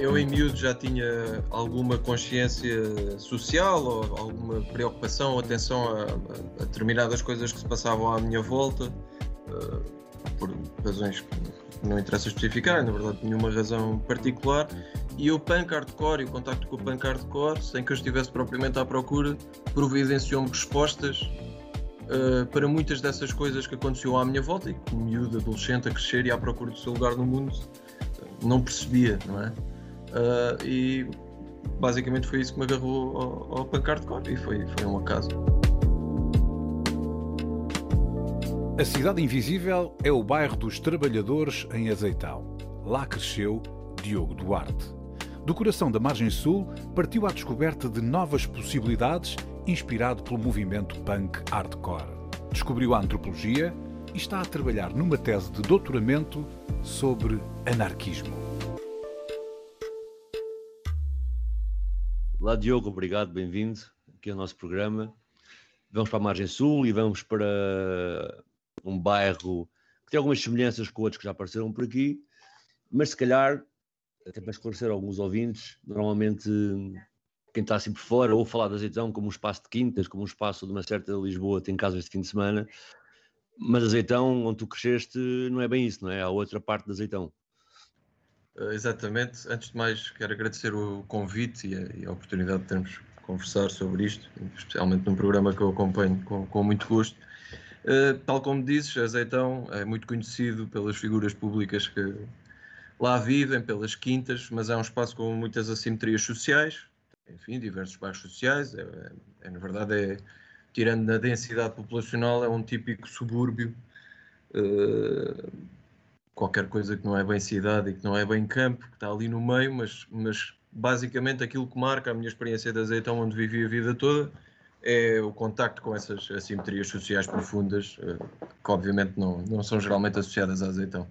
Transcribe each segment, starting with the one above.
Eu em miúdo já tinha alguma consciência social ou alguma preocupação ou atenção a, a, determinadas coisas que se passavam à minha volta, uh, por razões que não interessa especificar, na verdade nenhuma razão particular, e o punk hardcore e o contacto com o punk hardcore, sem que eu estivesse propriamente à procura, providenciou-me respostas uh, para muitas dessas coisas que aconteciam à minha volta e que miúdo, adolescente, a crescer e à procura do seu lugar no mundo, não percebia, não é? Uh, e basicamente foi isso que me agarrou ao, ao punk hardcore e foi, foi um acaso. A Cidade Invisível é o bairro dos Trabalhadores em Azeitão. Lá cresceu Diogo Duarte. Do coração da margem sul, partiu à descoberta de novas possibilidades, inspirado pelo movimento punk hardcore. Descobriu a antropologia e está a trabalhar numa tese de doutoramento sobre anarquismo. Olá Diogo, obrigado, bem-vindo aqui ao nosso programa. Vamos para a margem sul e vamos para um bairro que tem algumas semelhanças com outros que já apareceram por aqui, mas se calhar, até para esclarecer alguns ouvintes, normalmente quem está assim por fora ou falar de Azeitão como um espaço de quintas, como um espaço de uma certa Lisboa tem casas de fim de semana, mas Azeitão, onde tu cresceste, não é bem isso, não é? Há outra parte de Azeitão. Uh, exatamente. Antes de mais, quero agradecer o convite e a, e a, oportunidade de termos conversar sobre isto, especialmente num programa que eu acompanho com, com muito gosto. Uh, tal como dizes, Azeitão é muito conhecido pelas figuras públicas que lá vivem, pelas quintas, mas é um espaço com muitas assimetrias sociais, enfim, diversos bairros sociais. É, é, é na verdade, é, tirando na densidade populacional, é um típico subúrbio. Uh, qualquer coisa que não é bem cidade e que não é bem campo, que está ali no meio, mas, mas basicamente aquilo que marca a minha experiência de azeitão, onde vivi a vida toda, é o contacto com essas assimetrias sociais profundas, eh, que obviamente não, não são geralmente associadas a azeitão.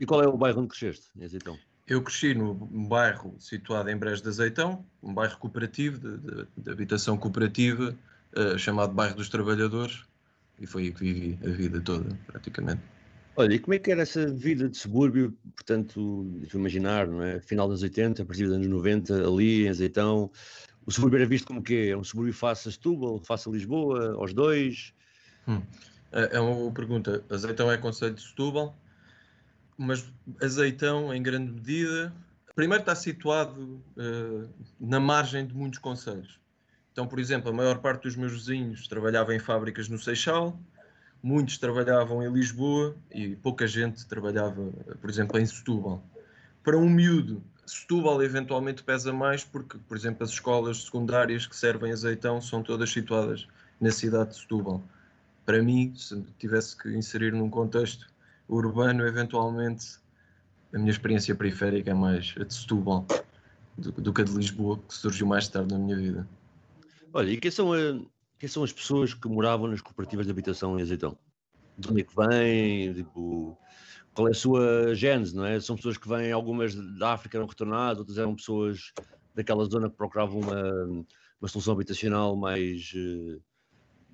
E qual é o bairro onde cresceste, em Azeitão? Eu cresci no bairro situado em Brejo de Azeitão, um bairro cooperativo, de, de, de habitação cooperativa, uh, chamado Bairro dos Trabalhadores, e foi aí que vivi a vida toda, praticamente. Olha, e como é que era essa vida de subúrbio, portanto, eu imaginar, não é? Final dos 80, a partir dos anos 90, ali em Azeitão, o subúrbio era visto como quê? É um subúrbio face a Setúbal, face a Lisboa, aos dois? Hum. É, é uma boa pergunta. Azeitão é conselho de Setúbal, mas Azeitão, em grande medida, primeiro está situado uh, na margem de muitos conselhos. Então, por exemplo, a maior parte dos meus vizinhos trabalhava em fábricas no Seixal, muitos trabalhavam em Lisboa e pouca gente trabalhava, por exemplo, em Setúbal. Para um miúdo, Setúbal eventualmente pesa mais porque, por exemplo, as escolas secundárias que servem azeitão são todas situadas na cidade de Setúbal. Para mim, se tivesse que inserir num contexto urbano, eventualmente a minha experiência periférica é mais a de Setúbal do, do que a de Lisboa, que surgiu mais tarde na minha vida. Olha, e quem são a, quem são as pessoas que moravam nas cooperativas de habitação em Azeitão? De onde é que vêm? Tipo, qual é a sua gênese, não é? São pessoas que vêm, algumas da África eram retornadas, outras eram pessoas daquela zona que procuravam uma, uma solução habitacional mais, eh,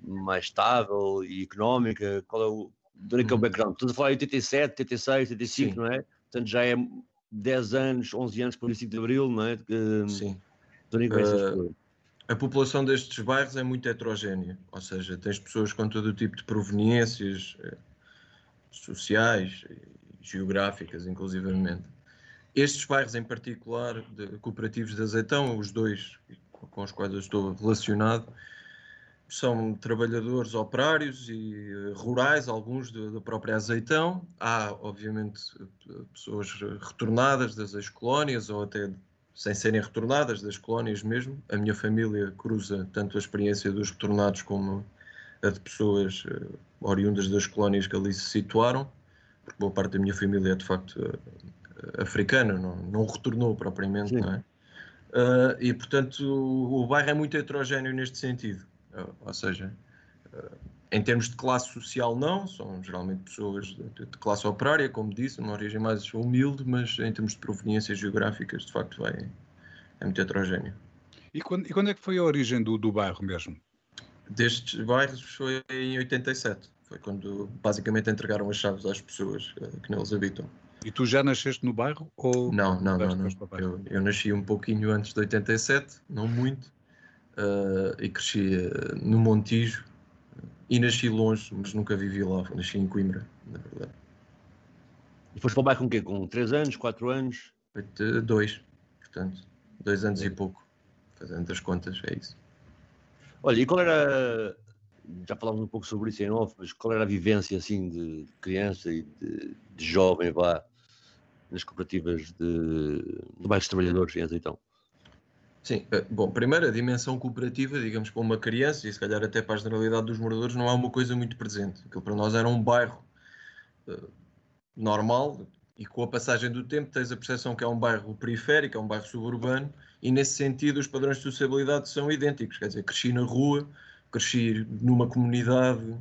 mais estável e económica. Qual é o, de onde é que é o uhum. background? Estamos a falar em 87, 86, 85, Sim. não é? Portanto, já é 10 anos, 11 anos por 25 de Abril, não é? Sim. De onde é que uh, a população destes bairros é muito heterogénea, ou seja, tens pessoas com todo o tipo de proveniências eh, sociais geográficas, inclusivamente. Estes bairros em particular, de, cooperativos de azeitão, os dois com os quais eu estou relacionado, são trabalhadores operários e eh, rurais, alguns da própria azeitão. Há, obviamente, pessoas retornadas das ex-colónias ou até sem serem retornadas das colónias mesmo. A minha família cruza tanto a experiência dos retornados como a de pessoas uh, oriundas das colónias que ali se situaram. porque boa parte da minha família é de facto uh, africana, não, não retornou propriamente, Sim. não é? Uh, e portanto o, o, bairro é muito heterogéneo neste sentido, ou seja, em termos de classe social não, são geralmente pessoas de, de, classe operária, como disse, uma origem mais humilde, mas em termos de proveniências geográficas, de facto, vai, é muito heterogéneo. E quando, e quando é que foi a origem do, do bairro mesmo? Destes bairros foi em 87. Foi quando basicamente entregaram as chaves às pessoas uh, que neles habitam. E tu já nasceste no bairro? Ou não, não, não. não. Eu, eu, nasci um pouquinho antes de 87, não muito, uh, e cresci uh, no Montijo. E nasci longe, mas nunca vivi lá. Nasci em Coimbra, na verdade. E foste para o bairro com o quê? Com 3 anos, 4 anos? Foi dois, portanto, dois anos é. e pouco. Fazendo as contas, é isso. Olha, e qual era, já falámos um pouco sobre isso em off, mas qual era a vivência assim de criança e de, de jovem, vá, nas cooperativas de, de bairros trabalhadores em Azeitão? Sim, eh, bom, primeiro a dimensão cooperativa, digamos, para uma criança e se calhar até para a generalidade dos moradores, não é uma coisa muito presente. Aquilo para nós era um bairro uh, normal e com a passagem do tempo tens a percepção que é um bairro periférico, é um bairro suburbano e nesse sentido os padrões de sociabilidade são idênticos. Quer dizer, cresci na rua, cresci numa comunidade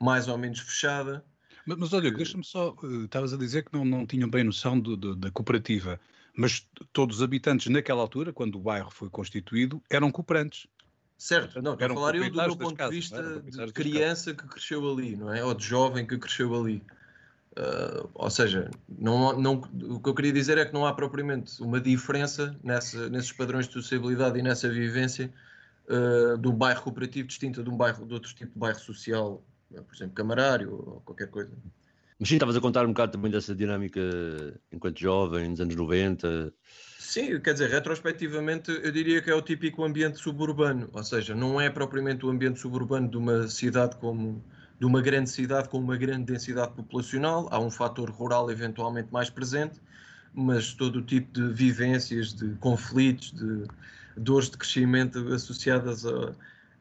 mais ou menos fechada. Mas, mas olha, deixa-me só, eh, estavas a dizer que não, não tinham bem noção do, do, da cooperativa, mas todos os habitantes naquela altura, quando o bairro foi constituído, eram cooperantes. Certo, não, estou a falar eu do meu ponto casas, de vista de criança que cresceu ali, não é? Ou de jovem que cresceu ali. Uh, ou seja, não, não, o que eu queria dizer é que não há propriamente uma diferença nessa, nesses padrões de sociabilidade e nessa vivência uh, de um bairro cooperativo distinta de um bairro de outro tipo de bairro social, por exemplo, camarário ou qualquer coisa. Mas sim, estavas a contar um bocado também dessa dinâmica enquanto jovem, nos anos 90. Sim, quer dizer, retrospectivamente eu diria que é o típico ambiente suburbano, ou seja, não é propriamente o ambiente suburbano de uma cidade como de uma grande cidade com uma grande densidade populacional, há um fator rural eventualmente mais presente, mas todo o tipo de vivências, de conflitos, de dores de crescimento associadas a,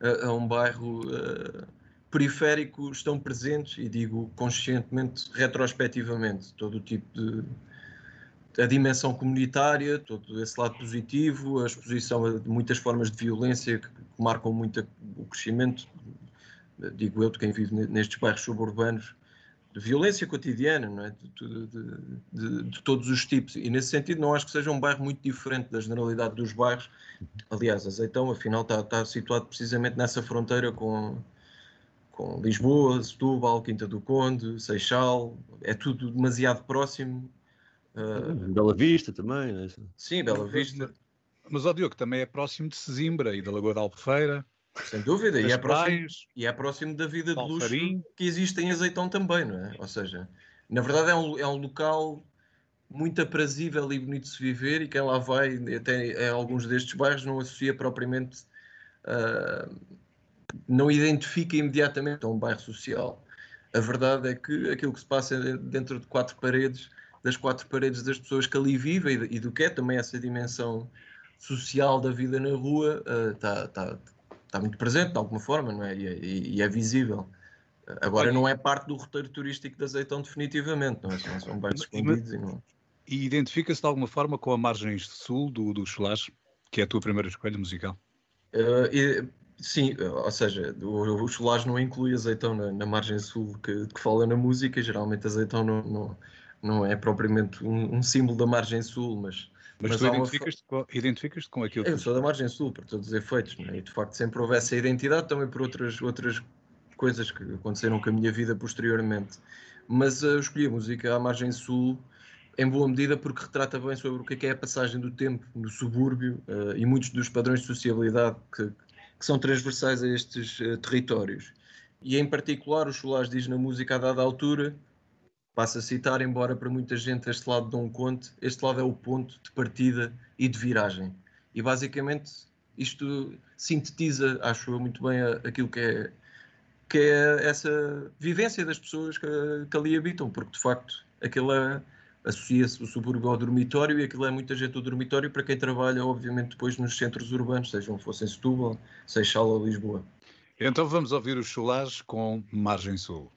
a, a um bairro uh, periférico estão presentes, e digo conscientemente, retrospectivamente, todo o tipo de a dimensão comunitária, todo esse lado positivo, a exposição a muitas formas de violência que marcam muito o crescimento digo eu, de quem vive nestes bairros suburbanos, de violência cotidiana, não é? de, de, de, de, todos os tipos. E nesse sentido, não acho que seja um bairro muito diferente da generalidade dos bairros. Aliás, Azeitão, afinal, está, está situado precisamente nessa fronteira com, com Lisboa, Setúbal, Quinta do Conde, Seixal. É tudo demasiado próximo. Uh... Bela Vista também. Né? Sim, Bela Vista. Mas, ó Diogo, também é próximo de Sesimbra e da Lagoa da Albufeira. Sem dúvida, e é, próximo, e é próximo da vida de luxo que existe em Azeitão também, não é? Ou seja, na verdade é um, é um local muito aprazível e bonito de se viver e quem lá vai, até em alguns destes bairros, não associa propriamente, uh, não identifica imediatamente a um bairro social. A verdade é que aquilo que se passa dentro de quatro paredes, das quatro paredes das pessoas que ali vivem e do que é também essa dimensão social da vida na rua, está uh, tá, está muito presente de alguma forma, não é? E, e, e é visível. Agora não é parte do roteiro turístico de Azeitão definitivamente, não é? São, são bairros escondidos e não... E identifica-se de alguma forma com a margem sul do, do Cholage, que é a tua primeira escolha musical? Uh, e, sim, ou seja, o, o Cholage não inclui Azeitão na, na margem sul que, que, fala na música, geralmente Azeitão não, não, não é propriamente um, um símbolo da margem sul, mas mas, mas tu identificas-te uma... com, identificas com aquilo Eu sou da margem sul, por todos os efeitos, é? e de facto sempre houve essa identidade também por outras, outras coisas que aconteceram com a minha vida posteriormente. Mas uh, eu escolhi a música à margem sul em boa medida porque retrata bem sobre o que é, que é a passagem do tempo no subúrbio uh, e muitos dos padrões de sociabilidade que, que são transversais a estes uh, territórios. E em particular, o Solar diz na música a dada altura Passo a citar, embora para muita gente este lado não conte, este lado é o ponto de partida e de viragem. E basicamente isto sintetiza, acho eu, muito bem aquilo que é, que é essa vivência das pessoas que, que ali habitam, porque de facto aquilo é, associa-se o subúrbio ao dormitório e aquilo é muita gente do dormitório para quem trabalha, obviamente, depois nos centros urbanos, sejam fossem Setúbal, Seixal ou Lisboa. Então vamos ouvir os Chulares com Margem Sul.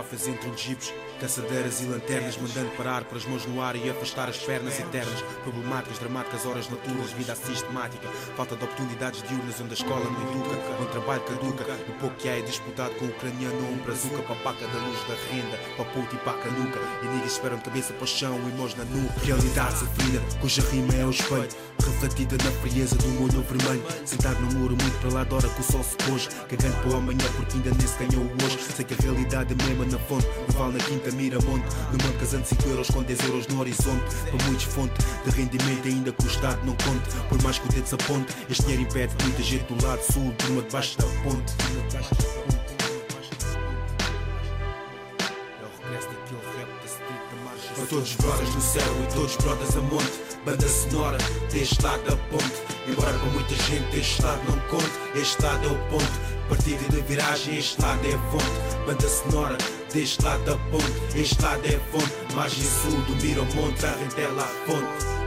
Galhofas entre os jipes, caçadeiras e lanternas, mandando parar para as mãos no ar e afastar as pernas eternas. Problemáticas, dramáticas, horas noturnas, vida sistemática, falta de oportunidades diurnas onde a escola não educa, onde trabalho caduca. O pouco que há é disputado com o ucraniano ou um brazuca, papaca da luz da renda, para puto e para a canuca. E niggas esperam cabeça para o chão e mãos na nuca. Realidade sofrida, cuja rima é o espelho, refletida na frieza do molho vermelho. Sentado no muro, muito para lá da hora que o sol se pôs, cagando para o amanhã porque ainda nem se ganhou hoje. Sei que a realidade é mesma na fonte, me vale na quinta Miramonte. No casando 5 euros com 10 euros no horizonte. Para muitos fonte de rendimento ainda que o Estado não conte. Por mais que o dedo se aponte, este dinheiro impede muita gente do lado sul, de uma debaixo da ponte. Para todos os brothers no céu e todos os brothers a monte Banda sonora deste lado da ponte Embora para muita gente este lado não conte Este lado é o ponto Partida de viragem, este lado é a fonte Banda sonora deste lado da ponte Este lado é fonte. Margem sul do Miramonte A rentela a fonte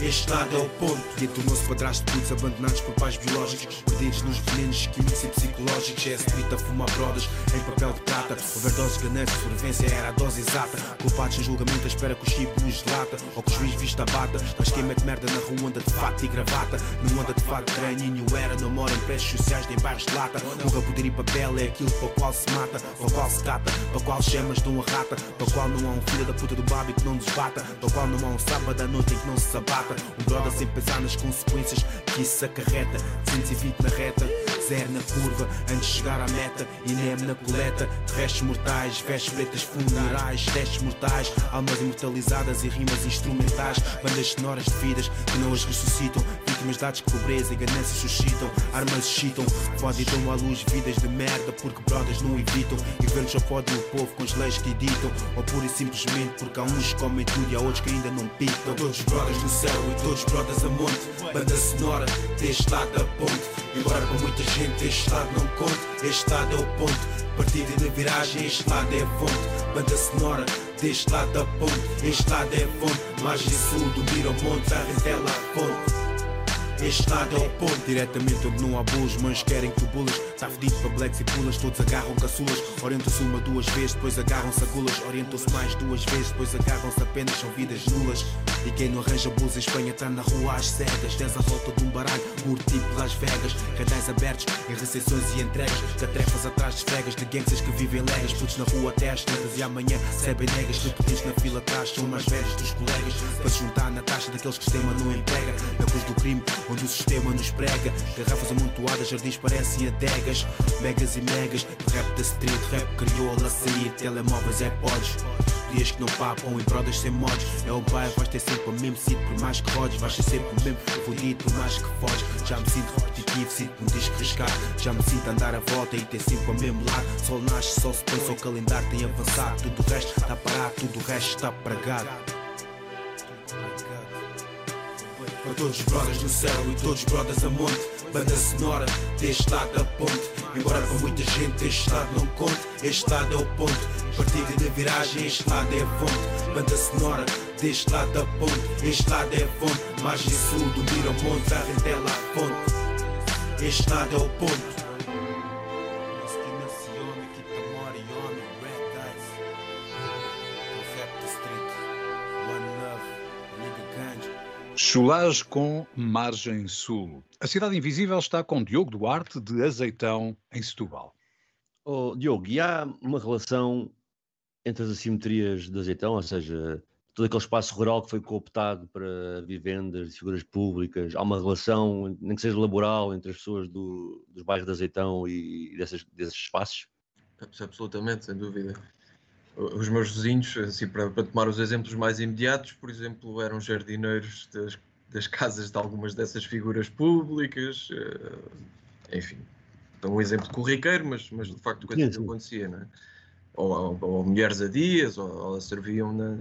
este lado é o ponto. E tornou-se padrasto de putos abandonados por pais biológicos, perdidos nos venenos químicos e psicológicos. É escrita a fumar brodas em papel de prata. Overdose, ganância, sobrevivência era a dose exata. Culpados em julgamento, à espera que o chip nos delata. Ou que o juiz vista bata. Mas quem mete merda na rua anda de fato e gravata. Não anda de fato granhinho, era. Não mora em prédios sociais nem bairros de lata. Nunca poder ir papel é aquilo para o qual se mata, para o qual se cata, para o qual chamas de uma rata. Para o qual não há um filho da puta do babi que não nos bata. Para o qual não há um sábado à noite em que não se sabata. Um brother sem pensar nas consequências que isso acarreta. 120 na reta, zero na curva, antes de chegar à meta. INEM na coleta, restos mortais, vestes pretas funerais, testes mortais, almas imortalizadas e rimas instrumentais. Bandas sonoras de vidas que não as ressuscitam. Vítimas de dados que pobreza e ganância suscitam. Armas excitam, fodem dão à luz vidas de merda porque brothers não evitam. E governos só podem o povo com as leis que editam. Ou pura e simplesmente porque há uns que comem tudo e há outros que ainda não pitam. Todos brothers no céu e todos brothers a monte. Banda sonora deste lado da ponte. Embora para muita gente este lado não conte, este lado é o ponto. Partida de viragem, este lado é a fonte. Banda sonora deste lado da ponte, este lado é a fonte. Margem sul do Miramonte, a rentela a fonte. Este lado é o ponto, diretamente onde não há bolos, mas querem que tu bulas. Tá fedido para blacks e pulas, todos agarram caçulas. Orientam-se uma, duas vezes, depois agarram-se a gulas. Orientam-se mais duas vezes, depois agarram-se apenas, são vidas nulas. E quem não arranja bulas em Espanha tá na rua às cegas. Dez à volta de um baralho, curto tipo Las Vegas. Canais abertos em recepções e entregas. Catrefas atrás de fregas, de gangsters que vivem legas. Putos na rua até às tantas e amanhã recebem negas. De pequenos na fila atrás, são mais velhos dos colegas. Para se juntar na taxa daqueles que o sistema não emprega. Na cruz do crime, onde o sistema nos prega. Garrafas amontoadas, jardins parecem adegas. Megas e megas, rap da street, rap crioula, sair, telemóveis, AirPods. Dias que não papam e brodas sem mods. É o bairro, vais ter sempre o mesmo sítio, por mais que rodes. Vais ser sempre o mesmo fodido, por mais que foges. Já me sinto repetitivo, sinto-me desriscar. Já me sinto andar a volta e ter sempre o mesmo lado. Sol nasce, sol se põe, só o calendário tem avançado. Tudo o resto está parado, tudo o resto está pregado. Para todos os brothers no céu e todos os brothers a monte. Banda sonora deste lado da ponte. Embora para muita gente este lado não conte Este lado é o ponto Partida de viragem, este lado é a fonte. Banda sonora deste lado da ponte Este lado é a fonte. Margem sul do Miramonte A rentela a fonte. Este lado é o ponto Chulage com Margem Sul. A Cidade Invisível está com Diogo Duarte, de Azeitão, em Setúbal. Oh, Diogo, e há uma relação entre as assimetrias de Azeitão, ou seja, todo aquele espaço rural que foi cooptado para vivendas, figuras públicas, há uma relação, nem que seja laboral, entre as pessoas do, dos bairros de Azeitão e desses, desses espaços? Absolutamente, sem dúvida os meus vizinhos, assim, para, para, tomar os exemplos mais imediatos, por exemplo, eram jardineiros das, das casas de algumas dessas figuras públicas, uh, enfim, então um exemplo corriqueiro, mas, mas de facto coisa que acontecia, né? ou, ou, ou, mulheres a dias, ou, ou serviam na,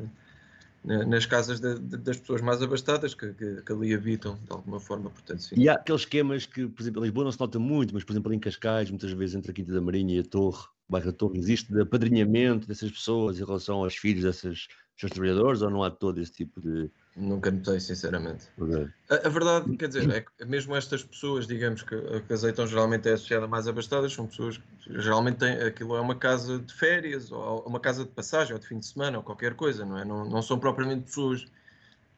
nas casas de, de, das pessoas mais abastadas que, que, que, ali habitam, de alguma forma, portanto, sim. E há aqueles esquemas que, por exemplo, em Lisboa não se nota muito, mas, por exemplo, em Cascais, muitas vezes entre a Quinta da Marinha e a Torre, o bairro da Torre, existe de apadrinhamento dessas pessoas em relação aos filhos dessas, seus trabalhadores ou não há todo esse tipo de. Nunca notei, sinceramente. A, a, verdade, quer dizer, é que mesmo estas pessoas, digamos que a Caseitão geralmente é associada mais abastadas, são pessoas que geralmente têm, aquilo é uma casa de férias, ou uma casa de passagem, ou de fim de semana, ou qualquer coisa, não é? Não, não são propriamente pessoas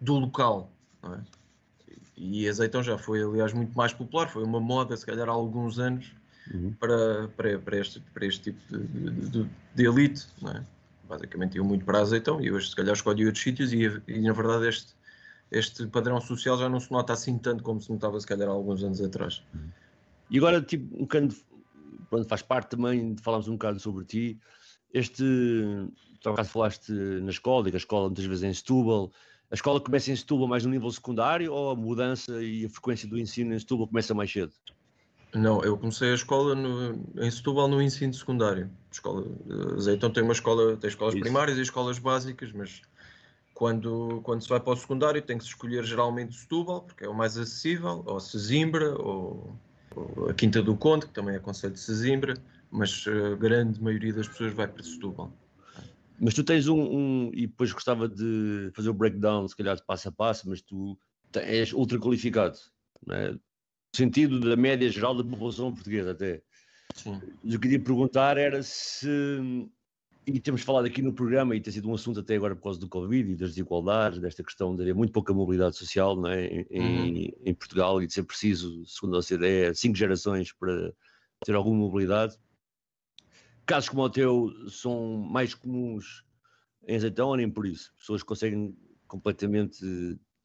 do local, não é? E Azeitão já foi, aliás, muito mais popular, foi uma moda, se calhar há alguns anos, uhum. para, para, para, este, para este tipo de, de, de elite, não é? Basicamente iam muito para Azeitão e hoje se calhar escolhi outros sítios e, e, na verdade este, este padrão social já não se nota assim tanto como se notava se calhar há alguns anos atrás. E agora, tipo, um bocado, pronto, faz parte também de falarmos um bocado sobre ti, este, tu acaso falaste na escola, e que a escola muitas vezes é em Setúbal, a escola começa em Setúbal mais no nível secundário ou a mudança e a frequência do ensino em Setúbal começa mais cedo? Não, eu comecei a escola no, em Setúbal no ensino secundário. Escola, então tem uma escola, tem escolas Isso. primárias e escolas básicas, mas quando, quando se vai para o secundário tem que se escolher geralmente Setúbal, porque é o mais acessível, ou Sesimbra, ou, ou a Quinta do Conde, que também é conselho de Sesimbra, mas a grande maioria das pessoas vai para Setúbal. Mas tu tens um, um, e depois gostava de fazer o breakdown, se calhar de passo a passo, mas tu és ultra qualificado, não é? Sentido da média geral da população portuguesa até. Sim. Eu queria perguntar era se, e temos falado aqui no programa, e tem sido um assunto até agora por causa do Covid e das desigualdades, desta questão de haver muito pouca mobilidade social não é? em, uhum. em Portugal e de ser preciso, segundo a OCDE, cinco gerações para ter alguma mobilidade. Casos como o teu são mais comuns em Azeitão ou nem por isso? Pessoas que conseguem completamente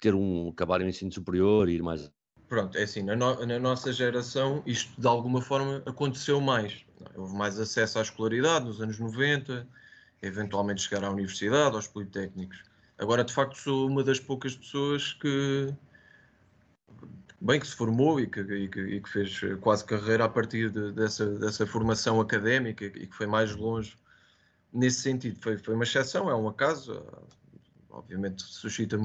ter um, acabar o ensino superior e ir mais Pronto, é assim, na, no, na, nossa geração isto de alguma forma aconteceu mais. Houve mais acesso à escolaridade nos anos 90, eventualmente chegar à universidade, aos politécnicos. Agora, de facto, sou uma das poucas pessoas que, bem, que se formou e que, e que, e que fez quase carreira a partir de, dessa, dessa formação académica e que foi mais longe nesse sentido. Foi, foi uma exceção, é um acaso, obviamente suscita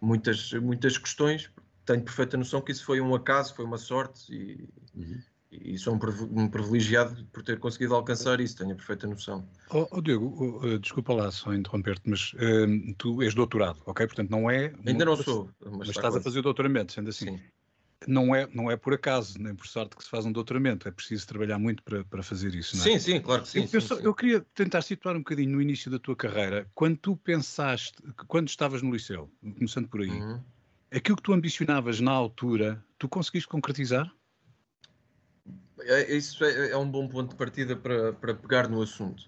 muitas, muitas questões, tenho perfeita noção que isso foi um acaso, foi uma sorte e, uhum. e sou um, privilegiado por ter conseguido alcançar isso, tenho a perfeita noção. Oh, oh Diego, oh, uh, desculpa lá só interromper-te, mas uh, tu és doutorado, ok? Portanto, não é. Ainda não, não sou, mas, mas estás quase. a fazer o doutoramento, sendo assim. Sim. Não é, não é por acaso, nem por sorte que se faz um doutoramento, é preciso trabalhar muito para, para fazer isso, não é? Sim, sim, claro que sim. Eu, sim, sim. eu queria tentar situar um bocadinho no início da tua carreira, quando tu pensaste, quando estavas no liceu, começando por aí, uhum aquilo que tu ambicionavas na altura, tu conseguiste concretizar? É, isso é, é, um bom ponto de partida para, para pegar no assunto.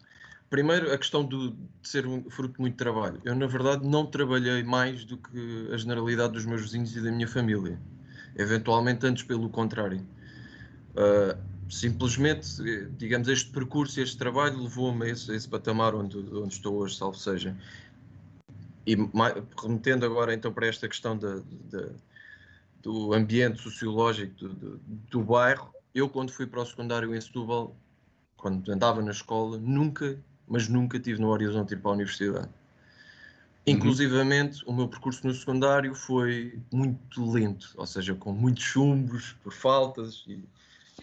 Primeiro, a questão do, de ser um fruto de muito trabalho. Eu, na verdade, não trabalhei mais do que a generalidade dos meus vizinhos e da minha família. Eventualmente, antes pelo contrário. Uh, simplesmente, digamos, este percurso, este trabalho levou-me a esse, a esse patamar onde, onde estou hoje, salvo seja. E remetendo agora então para esta questão de, de, do ambiente sociológico do, do, do, bairro, eu quando fui para o secundário em Setúbal, quando andava na escola, nunca, mas nunca tive no horizonte ir para a universidade. Uhum. Inclusivamente, uhum. o meu percurso no secundário foi muito lento, ou seja, com muitos chumbos, por faltas. E,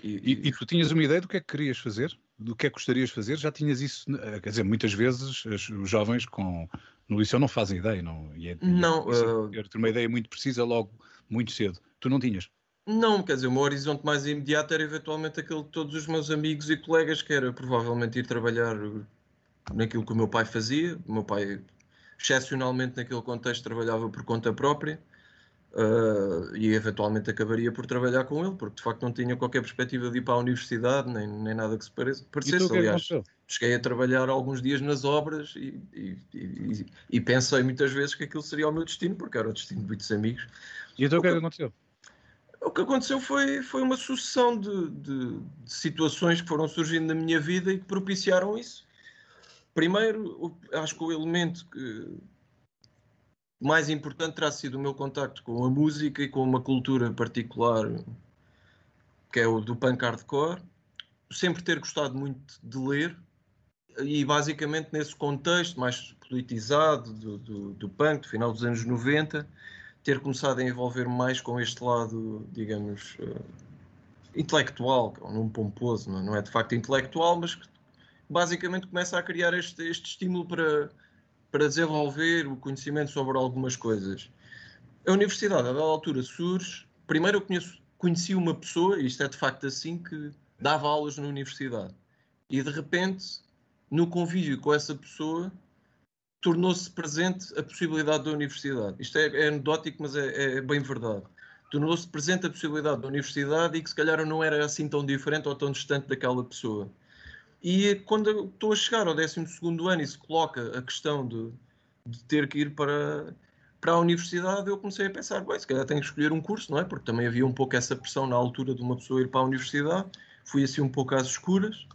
e, e, e tu tinhas uma ideia do que é que querias fazer? Do que é que gostarias de fazer? Já tinhas isso, quer dizer, muitas vezes os jovens com no liceu não fazem ideia, não? E é, não. Uh... ter uma ideia muito precisa logo, muito cedo. Tu não tinhas? Não, quer dizer, o meu horizonte mais imediato era eventualmente aquele de todos os meus amigos e colegas, que era provavelmente ir trabalhar naquilo que o meu pai fazia. O meu pai, excepcionalmente naquele contexto, trabalhava por conta própria. Uh, e eventualmente acabaria por trabalhar com ele, porque de facto não tinha qualquer perspectiva de ir para a universidade, nem, nem nada que se pareça. parecesse. É aliás, cheguei a trabalhar alguns dias nas obras e, e, e, e, pensei muitas vezes que aquilo seria o meu destino, porque era o destino de muitos amigos. E então o que é que aconteceu? O que aconteceu foi, foi uma sucessão de, de, de situações que foram surgindo na minha vida e que propiciaram isso. Primeiro, acho que o elemento que, mais importante terá sido o meu contacto com a música e com uma cultura particular que é o do punk hardcore. Sempre ter gostado muito de ler e basicamente nesse contexto mais politizado do, do, do punk, do final dos anos 90, ter começado a envolver-me mais com este lado, digamos, uh, intelectual, que é um nome pomposo, não é? não é de facto intelectual, mas que basicamente começa a criar este, este estímulo para para desenvolver o conhecimento sobre algumas coisas. A universidade, a dada altura, surge. Primeiro, eu conheço, conheci uma pessoa, e isto é de facto assim, que dava aulas na universidade. E de repente, no convívio com essa pessoa, tornou-se presente a possibilidade da universidade. Isto é, é anedótico, mas é, é bem verdade. Tornou-se presente a possibilidade da universidade e que se calhar eu não era assim tão diferente ou tão distante daquela pessoa. E quando estou a chegar ao 12 ano e se coloca a questão de, de, ter que ir para, para a universidade, eu comecei a pensar: bem, se calhar tenho que escolher um curso, não é? Porque também havia um pouco essa pressão na altura de uma pessoa ir para a universidade. Fui assim um pouco às escuras,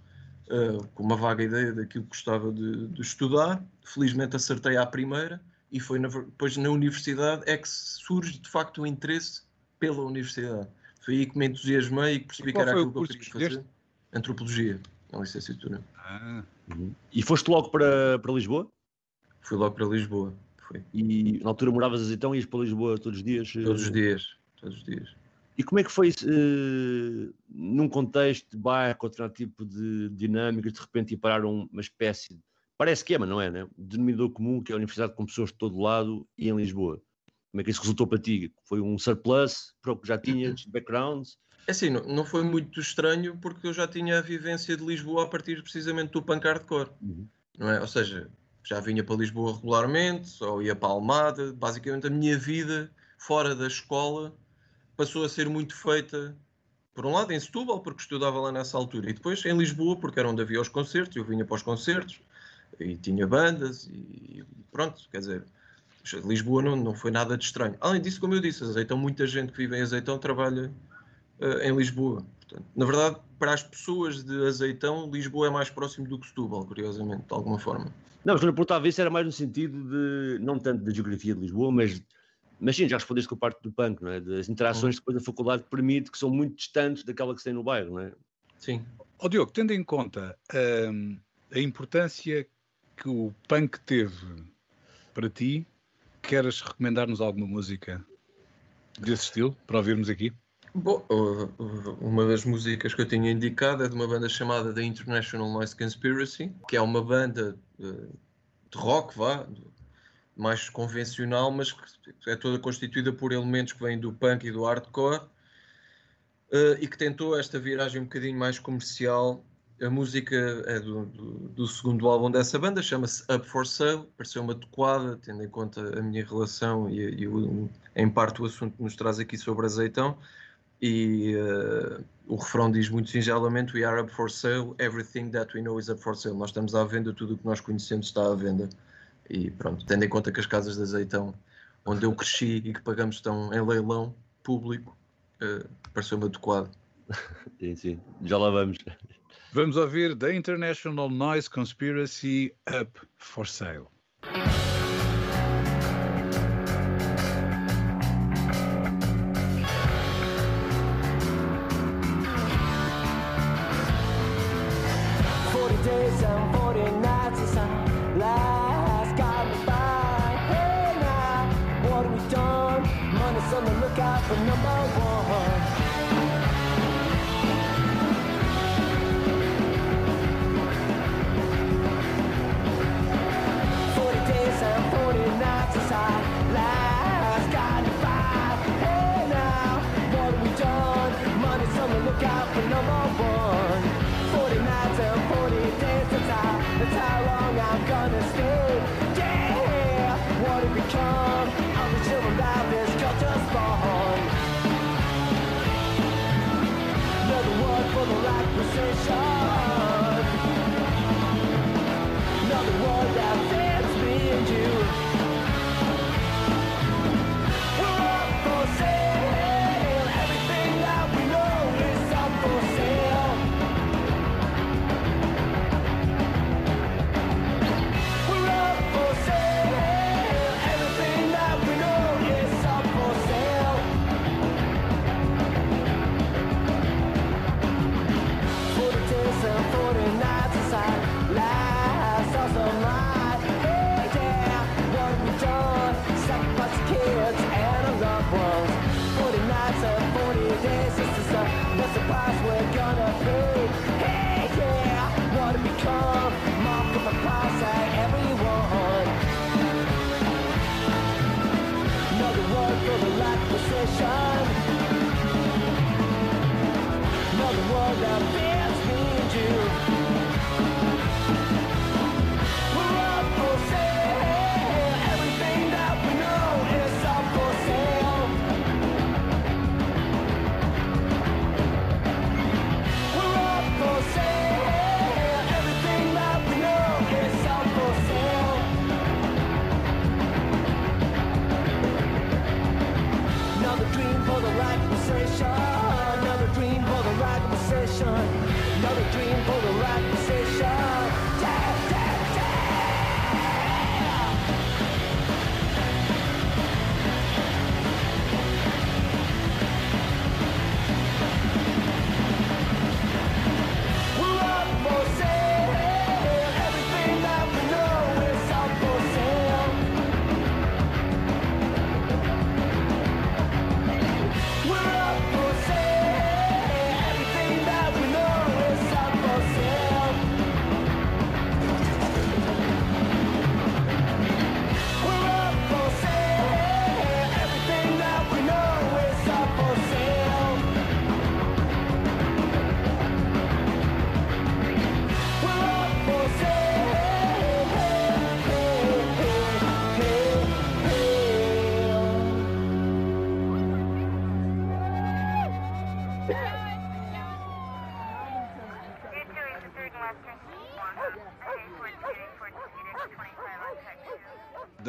uh, com uma vaga ideia daquilo que gostava de, de, estudar. Felizmente acertei à primeira e foi na, depois na universidade é que surge de facto o interesse pela universidade. Foi aí que me entusiasmei e que percebi e que era aquilo que eu queria fazer. Antropologia na licenciatura. Ah. Uhum. E foste logo para, para Lisboa? Fui logo para Lisboa. Foi. E na altura moravas então e ias para Lisboa todos os dias? Todos os dias, todos os dias. E como é que foi uh, num contexto de bairro, outro tipo de dinâmicas, de repente ir parar uma espécie de. Parece que é, mas não é, né? Denominador comum, que é a universidade com pessoas de todo lado e em Lisboa. Como é que isso resultou para ti? Foi um surplus para o que já tinhas de backgrounds? É assim, não, não foi muito estranho porque eu já tinha a vivência de Lisboa a partir precisamente do punk hardcore, uhum. não é? Ou seja, já vinha para Lisboa regularmente, ou ia para a Almada, basicamente a minha vida fora da escola passou a ser muito feita, por um lado em Setúbal, porque estudava lá nessa altura, e depois em Lisboa, porque era onde havia os concertos, eu vinha para os concertos, e tinha bandas, e pronto, quer dizer, Lisboa não, não foi nada de estranho. Além disso, como eu disse, Azeitão, muita gente que vive em Azeitão trabalha uh, em Lisboa. Portanto, na verdade, para as pessoas de Azeitão, Lisboa é mais próximo do que Setúbal, curiosamente, de alguma forma. Não, mas eu perguntava isso era mais no sentido de, não tanto da geografia de Lisboa, mas, mas sim, já respondeste com a parte do punk, não é? Das interações uhum. depois da faculdade que permite, que são muito distantes daquela que se tem no bairro, não é? Sim. Ó oh, Diogo, tendo em conta hum, a importância que o punk teve para ti, queres recomendar-nos alguma música desse estilo para ouvirmos aqui? Bom, uma das músicas que eu tinha indicado é de uma banda chamada The International Noise Conspiracy, que é uma banda de rock, vá, mais convencional, mas que é toda constituída por elementos que vêm do punk e do hardcore, eh, e que tentou esta viragem um bocadinho mais comercial. A música é do, do, do segundo álbum dessa banda, chama-se Up for Sale, pareceu uma adequada, tendo em conta a minha relação e, e o, em parte o assunto que nos traz aqui sobre azeitão e uh, o refrão diz muito singelamente: We are up for sale, everything that we know is up for sale. Nós estamos à venda, tudo o que nós conhecemos está à venda. E pronto, tendo em conta que as casas de azeitão, onde eu cresci e que pagamos estão em leilão público, uh, pareceu-me adequado. Sim, sim, já lá vamos. Vamos ouvir The International Noise Conspiracy Up for Sale. for number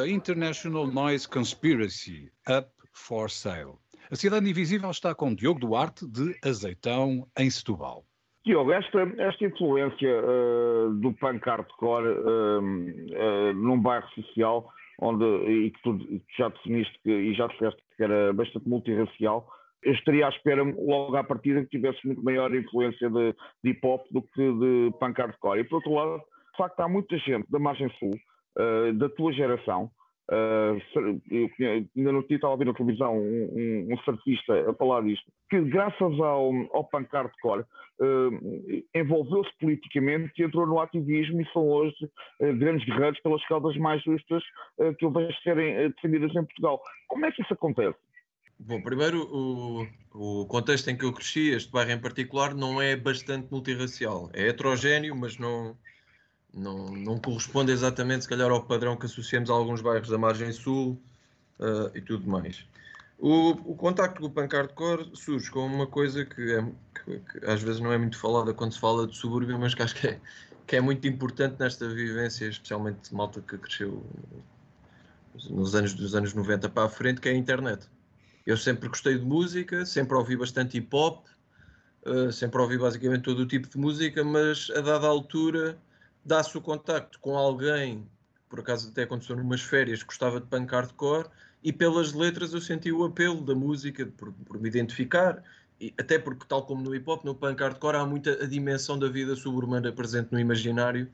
International Noise Conspiracy Up for Sale. A Cidade Invisível está com Diogo Duarte, de Azeitão, em Setúbal. Diogo, esta, esta influência uh, do punk hardcore uh, uh, num bairro social, onde, e que tu já definiste que, e já disseste que era bastante multirracial, eu estaria à espera logo à partida que tivesse muito maior influência de, de hip hop do que de punk hardcore. E por outro lado, de facto, há muita gente da margem sul, da tua geração, Uh, eu ainda no dia estava a ouvir na televisão um, um, um surfista a falar disto, que graças ao, ao punk hardcore uh, envolveu-se politicamente entrou no ativismo e são hoje uh, grandes guerreiros pelas causas mais justas que eu vejo serem defendidas em Portugal. Como é que isso acontece? Bom, primeiro, o, o contexto em que eu cresci, este bairro em particular, não é bastante multirracial. É heterogéneo, mas não, não, não corresponde exatamente, se calhar, ao padrão que associamos a alguns bairros da margem sul uh, e tudo mais. O, o contacto com o punk hardcore surge com uma coisa que, é, que, que, às vezes não é muito falada quando se fala de subúrbio, mas que acho que é, que é muito importante nesta vivência, especialmente de malta que cresceu nos anos dos anos 90 para a frente, que é a internet. Eu sempre gostei de música, sempre ouvi bastante hip hop, uh, sempre ouvi basicamente todo o tipo de música, mas a dada altura dá-se o contacto com alguém, por acaso até aconteceu numas férias, que gostava de punk hardcore, e pelas letras eu senti o apelo da música, por, por me identificar, e até porque, tal como no hip hop, no punk hardcore há muita a dimensão da vida suburbana presente no imaginário,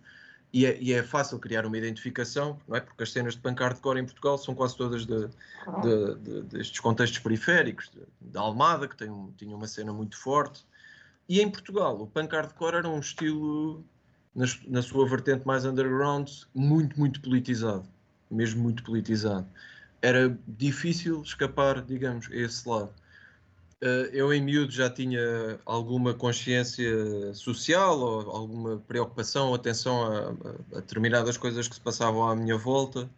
e é, e é, fácil criar uma identificação, não é? Porque as cenas de punk hardcore em Portugal são quase todas de, de, de, destes contextos periféricos, da Almada, que tem um, tinha uma cena muito forte. E em Portugal, o punk hardcore era um estilo na, sua vertente mais underground, muito, muito politizado. Mesmo muito politizado. Era difícil escapar, digamos, a esse lado. Uh, eu, em miúdo, já tinha alguma consciência social ou alguma preocupação atenção a, a, determinadas coisas que se passavam à minha volta,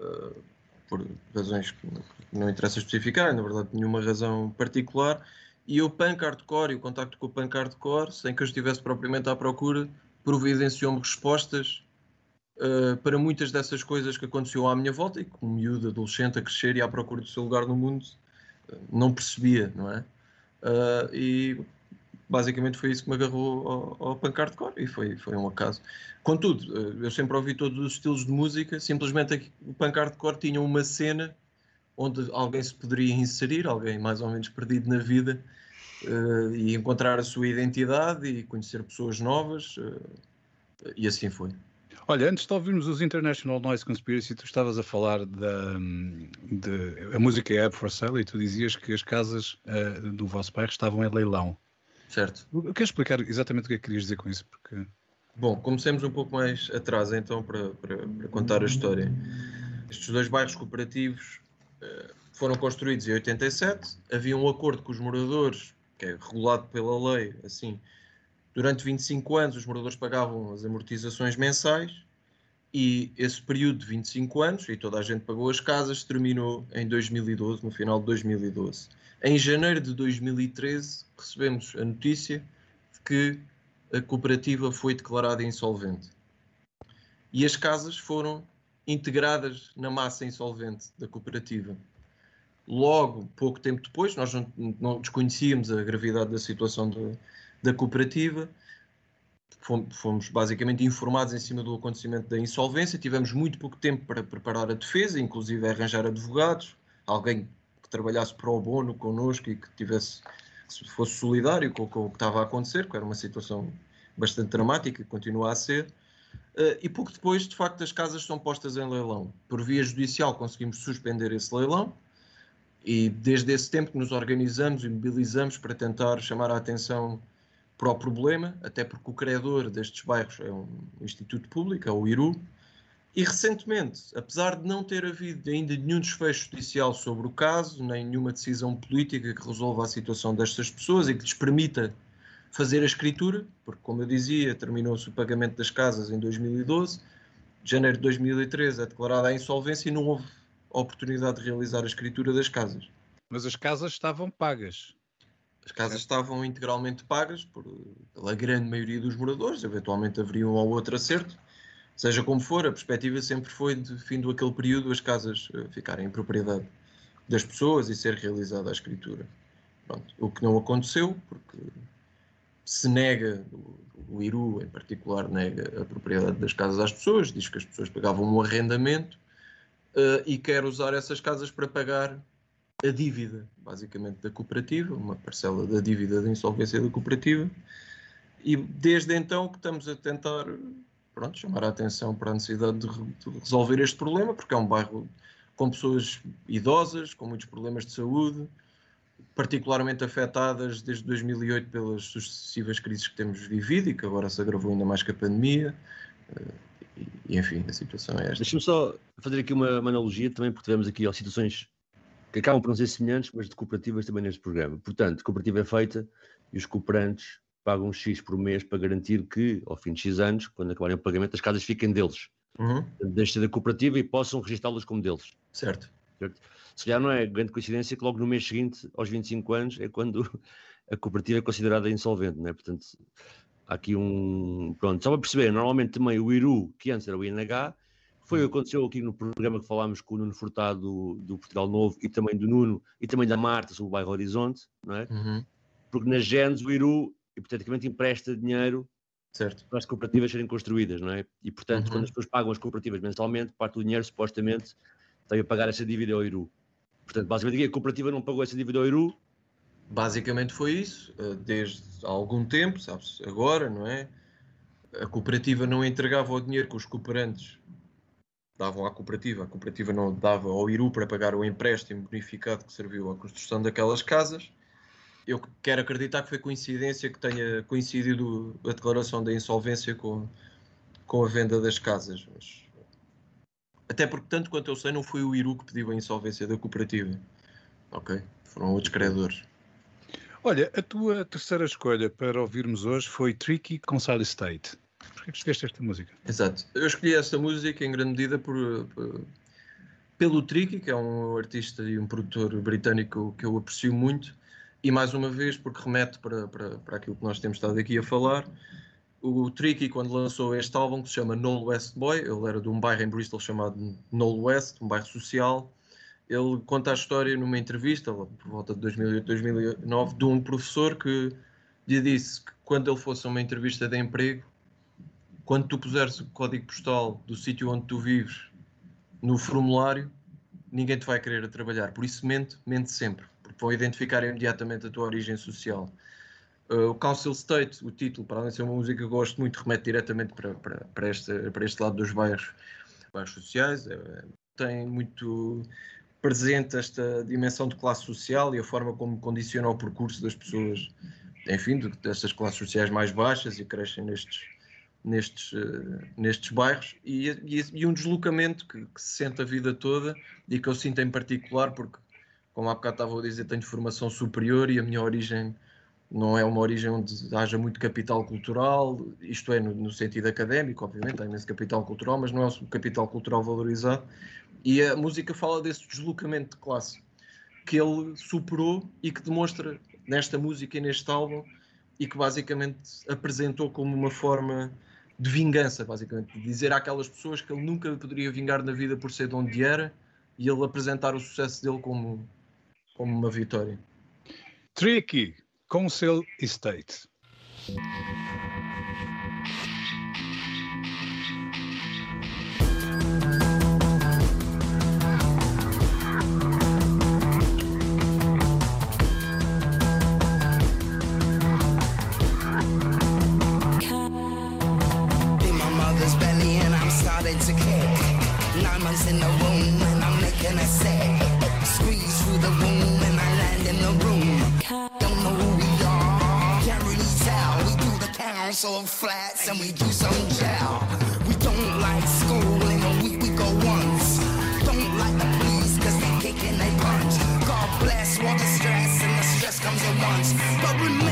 uh, por razões que não interessa especificar, na verdade, nenhuma razão particular. E o punk hardcore e o contacto com o punk hardcore, sem que eu estivesse propriamente à procura, providenciou-me respostas uh, para muitas dessas coisas que aconteceu à minha volta e como miúdo, adolescente, a crescer e à procura do seu lugar no mundo, uh, não percebia, não é? Uh, e basicamente foi isso que me agarrou ao, ao hardcore e foi, foi um acaso. Contudo, eu sempre ouvi todos os estilos de música, simplesmente o punk hardcore tinha uma cena onde alguém se poderia inserir, alguém mais ou menos perdido na vida, uh, e encontrar a sua identidade e conhecer pessoas novas, uh, e assim foi. Olha, antes de ouvirmos os International Noise Conspiracy, tu estavas a falar da de, a música é Up for Sale e tu dizias que as casas uh, do vosso bairro estavam em leilão. Certo. Queres explicar exatamente o que é que querias dizer com isso? Porque... Bom, comecemos um pouco mais atrás então para, para, para contar a história. Estes dois bairros cooperativos uh, foram construídos em 87, havia um acordo com os moradores que é regulado pela lei, assim, durante 25 anos os moradores pagavam as amortizações mensais e esse período de 25 anos, e toda a gente pagou as casas, terminou em 2012, no final de 2012. Em janeiro de 2013 recebemos a notícia de que a cooperativa foi declarada insolvente. E as casas foram integradas na massa insolvente da cooperativa. Logo, pouco tempo depois, nós não, não desconhecíamos a gravidade da situação de, da cooperativa, fomos, basicamente informados em cima do acontecimento da insolvência, tivemos muito pouco tempo para preparar a defesa, inclusive arranjar advogados, alguém que trabalhasse para o bono connosco e que tivesse fosse solidário com, com, o que estava a acontecer, que era uma situação bastante dramática e continua a ser. Uh, e pouco depois, de facto, as casas são postas em leilão. Por via judicial conseguimos suspender esse leilão, e desde esse tempo que nos organizamos e mobilizamos para tentar chamar a atenção para o problema, até porque o criador destes bairros é um instituto público, é o IRU, e recentemente, apesar de não ter havido ainda nenhum desfecho judicial sobre o caso, nem nenhuma decisão política que resolva a situação destas pessoas e que lhes permita fazer a escritura, porque, como eu dizia, terminou-se o pagamento das casas em 2012, de janeiro de 2013 é declarada a insolvência e não houve a oportunidade de realizar a escritura das casas. Mas as casas estavam pagas. As casas estavam integralmente pagas por, pela grande maioria dos moradores, eventualmente haveria um ou outro acerto, Seja como for, a perspectiva sempre foi de fim do aquele período as casas uh, ficarem em propriedade das pessoas e ser realizada a escritura. Pronto. O que não aconteceu, porque se nega, o Iru em particular nega a propriedade das casas às pessoas, diz que as pessoas pagavam um arrendamento uh, e quer usar essas casas para pagar a dívida, basicamente, da cooperativa, uma parcela da dívida da insolvência da cooperativa. E desde então que estamos a tentar pronto, chamar a atenção para a necessidade de, de resolver este problema, porque é um bairro com pessoas idosas, com muitos problemas de saúde, particularmente afetadas desde 2008 pelas sucessivas crises que temos vivido e que agora se agravou ainda mais com a pandemia. E, enfim, a situação é esta. Deixa-me só fazer aqui uma, uma, analogia também, porque tivemos aqui ó, situações que acabam por não ser semelhantes, mas de cooperativas também neste programa. Portanto, a cooperativa é feita e os cooperantes pagam X por mês para garantir que, ao fim de X anos, quando acabarem o pagamento, as casas fiquem deles. Uhum. Deixem da cooperativa e possam registá-las como deles. Certo. certo. Se calhar não é grande coincidência que logo no mês seguinte, aos 25 anos, é quando a cooperativa é considerada insolvente, não é? Portanto, aqui um. Pronto, só para perceber, normalmente também o IRU, que antes era o INH, foi o que aconteceu aqui no programa que falámos com o Nuno Furtado do, do Portugal Novo e também do Nuno e também da Marta sobre o bairro Horizonte, não é? Uhum. Porque nas Genes o IRU, hipoteticamente, empresta dinheiro certo. para as cooperativas serem construídas, não é? E, portanto, uhum. quando as pessoas pagam as cooperativas mensalmente, parte do dinheiro supostamente tem a pagar essa dívida ao IRU. Portanto, basicamente, a cooperativa não pagou essa dívida ao IRU. Basicamente foi isso, eh, desde há algum tempo, sabe-se, agora, não é? A cooperativa não entregava o dinheiro que os cooperantes davam à cooperativa, a cooperativa não dava ao IRU para pagar o empréstimo bonificado que serviu à construção daquelas casas. Eu quero acreditar que foi coincidência que tenha coincidido a declaração da insolvência com, com a venda das casas. Mas, até porque, tanto quanto eu sei, não foi o IRU que pediu a insolvência da cooperativa. Ok? Foram outros credores. Olha, a tua terceira escolha para ouvirmos hoje foi Tricky com Sally State que escolheste esta música? Exato. Eu escolhi esta música em grande medida por, por, pelo Tricky, que é um artista e um produtor britânico que eu aprecio muito, e mais uma vez porque remete para, para, para aquilo que nós temos estado aqui a falar. O Tricky, quando lançou este álbum, que se chama Knoll West Boy, ele era de um bairro em Bristol chamado Knoll West, um bairro social. Ele conta a história numa entrevista, por volta de 2008, 2009, de um professor que lhe disse que quando ele fosse a uma entrevista de emprego, quando tu puseres o código postal do sítio onde tu vives no formulário, ninguém te vai querer trabalhar. Por isso, mente, mente sempre, porque vão identificar imediatamente a tua origem social. Uh, o Council State, o título, para além de ser uma música que eu gosto muito, remete diretamente para, para, para, este, para este lado dos bairros, bairros sociais. É, tem muito presente esta dimensão de classe social e a forma como condiciona o percurso das pessoas, enfim, destas classes sociais mais baixas e crescem nestes, nestes, uh, nestes bairros e, e, e, um deslocamento que, que, se sente a vida toda e que eu sinto em particular porque, como há bocado estava a dizer, tenho formação superior e a minha origem não é uma origem onde haja muito capital cultural, isto é, no, no sentido académico, obviamente, há imenso capital cultural, mas não é o capital cultural valorizado. E a música fala desse deslocamento de classe que ele superou e que demonstra nesta música e neste álbum e que basicamente apresentou como uma forma de vingança, basicamente, de dizer àquelas pessoas que ele nunca poderia vingar na vida por ser de onde era e ele apresentar o sucesso dele como, como uma vitória. Tricky, Council Estate. Council flats and we do some jail. We don't like school, in a week we go once. Don't like the police cause they kick and they punch. God bless, what the stress and the stress comes at once. But remember,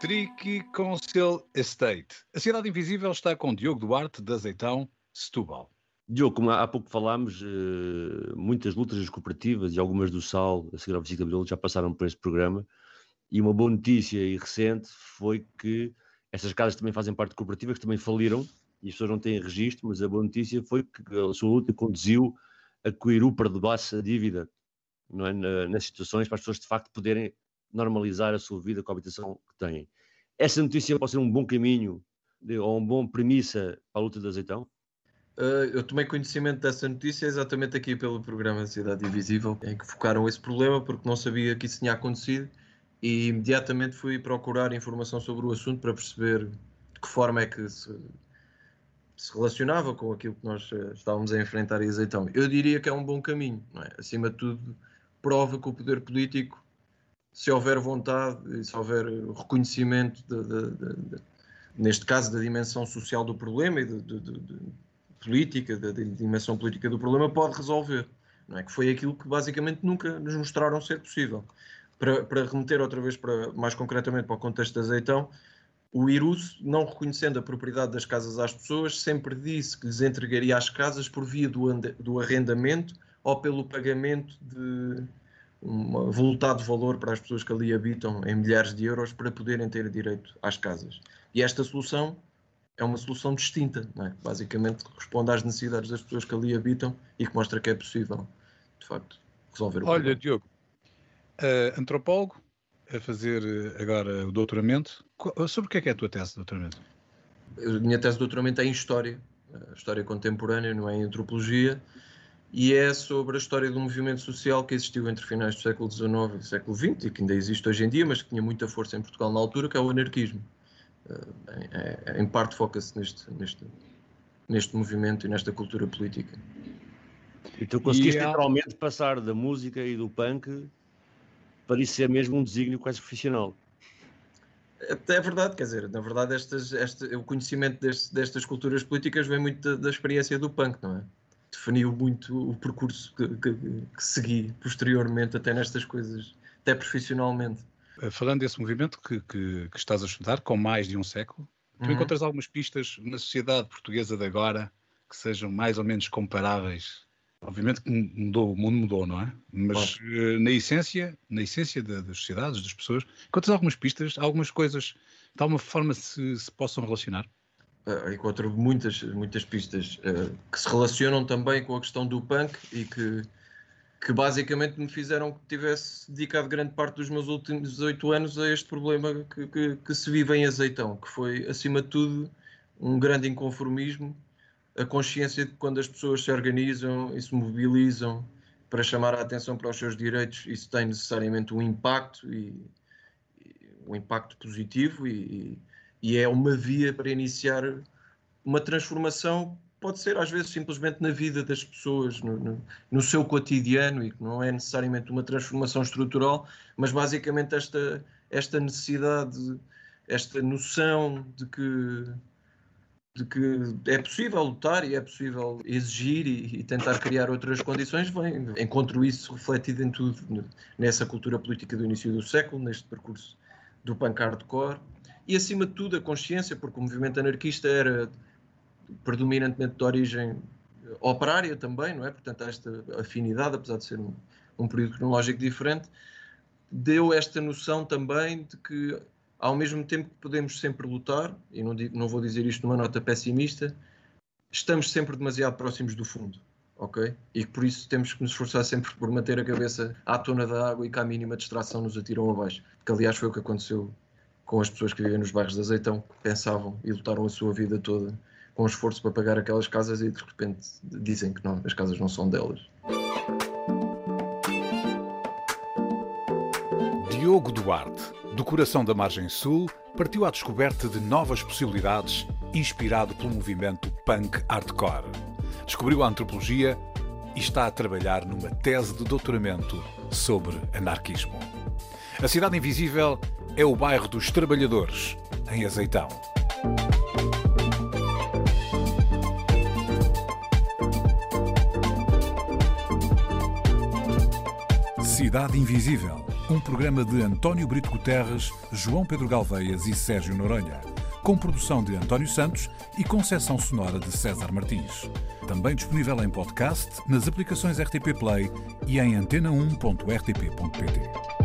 City Council Estate. A Cidade Invisível está com Diogo Duarte, de Azeitão, Setúbal. Diogo, como há pouco falámos, eh, muitas lutas das cooperativas e algumas do SAL, a 25 de Abril, já passaram por este programa. E uma boa notícia e recente foi que essas casas também fazem parte de cooperativas que também faliram e as pessoas não têm registro, mas a boa notícia foi que a sua luta conduziu a que o Iru perdoasse a dívida não é? nas situações para as pessoas de facto poderem normalizar a sua vida com a habitação que têm. Essa notícia pode ser um bom caminho de, ou uma boa premissa para a luta de azeitão? Uh, eu tomei conhecimento dessa notícia exatamente aqui pelo programa Cidade Invisível, em que focaram esse problema porque não sabia que isso tinha acontecido e imediatamente fui procurar informação sobre o assunto para perceber de que forma é que se, se relacionava com aquilo que nós uh, estávamos a enfrentar em Azeitão. Eu diria que é um bom caminho, é? acima de tudo, prova que o poder político se houver vontade e se houver reconhecimento, de, de, de, neste caso, da dimensão social do problema e de, política, da dimensão política do problema, pode resolver. Não é? Que foi aquilo que basicamente nunca nos mostraram ser possível. Para, para remeter outra vez para, mais concretamente para o contexto de azeitão, o IRUS, não reconhecendo a propriedade das casas às pessoas, sempre disse que lhes entregaria as casas por via do, do arrendamento ou pelo pagamento de, um voltado valor para as pessoas que ali habitam em milhares de euros para poderem ter direito às casas. E esta solução é uma solução distinta, é? basicamente responde às necessidades das pessoas que ali habitam e que mostra que é possível, de facto, resolver o Olha, problema. Diogo, uh, antropólogo, a fazer eh, agora o doutoramento. Sobre o que é que é a tua tese de doutoramento? A minha tese de doutoramento é em História, História Contemporânea, não é em Antropologia, e é sobre a história do movimento social que existiu entre finais do século XIX e do século XX e que ainda existe hoje em dia, mas que tinha muita força em Portugal na altura, que é o anarquismo. Eh, em parte foca-se neste, neste, neste movimento e nesta cultura política. Então conseguiste e, literalmente passar da música e do punk para isso ser mesmo um desígnio quase profissional. É, é verdade, quer dizer, na verdade estas, este, o conhecimento deste, destas culturas políticas vem muito da, da experiência do punk, não é? Definiu muito o percurso que, que, que segui posteriormente, até nestas coisas, até profissionalmente. Eh, falando desse movimento que, que, que, estás a estudar, com mais de um século, tu uhum. encontras algumas pistas na sociedade portuguesa de agora que sejam mais ou menos comparáveis? Obviamente que mudou, o mundo mudou, não é? Mas uh, na essência, na essência das sociedades, das pessoas, encontras algumas pistas, algumas coisas de alguma forma se, se possam relacionar? Uh, encontro muitas, muitas pistas uh, que se relacionam também com a questão do punk e que, que basicamente me fizeram que tivesse dedicado grande parte dos meus últimos oito anos a este problema que, que, que, se vive em azeitão, que foi, acima de tudo, um grande inconformismo, a consciência de que quando as pessoas se organizam e se mobilizam para chamar a atenção para os seus direitos, isso tem necessariamente um impacto e, um impacto positivo e é uma via para iniciar uma transformação pode ser às vezes simplesmente na vida das pessoas, no, no, no, seu cotidiano, e que não é necessariamente uma transformação estrutural, mas basicamente esta, esta necessidade, esta noção de que, de que é possível lutar e é possível exigir e, e tentar criar outras condições, vem, encontro isso refletido em tudo, nessa cultura política do início do século, neste percurso do punk hardcore e, acima de tudo, a consciência, porque o movimento anarquista era predominantemente de origem operária também, não é? Portanto, esta afinidade, apesar de ser um, um período cronológico diferente, deu esta noção também de que, ao mesmo tempo que podemos sempre lutar, e não, digo, não vou dizer isto numa nota pessimista, estamos sempre demasiado próximos do fundo. Ok? E por isso temos que nos esforçar sempre por manter a cabeça à tona da água e que à mínima distração nos atiram abaixo. Que aliás foi o que aconteceu com as pessoas que vivem nos bairros de Azeitão, que pensavam e lutaram a sua vida toda com esforço para pagar aquelas casas e de repente dizem que não, as casas não são delas. Diogo Duarte, do coração da Margem Sul, partiu à descoberta de novas possibilidades, inspirado pelo movimento punk hardcore. Descobriu a antropologia e está a trabalhar numa tese de doutoramento sobre anarquismo. A Cidade Invisível é o bairro dos Trabalhadores, em Azeitão. Cidade Invisível, Um programa de António Brito Guterres, João Pedro Galveias e Sérgio Noronha. Com produção de António Santos e concessão sonora de César Martins. Também disponível em podcast, nas aplicações RTP Play e em antena1.rtp.pt.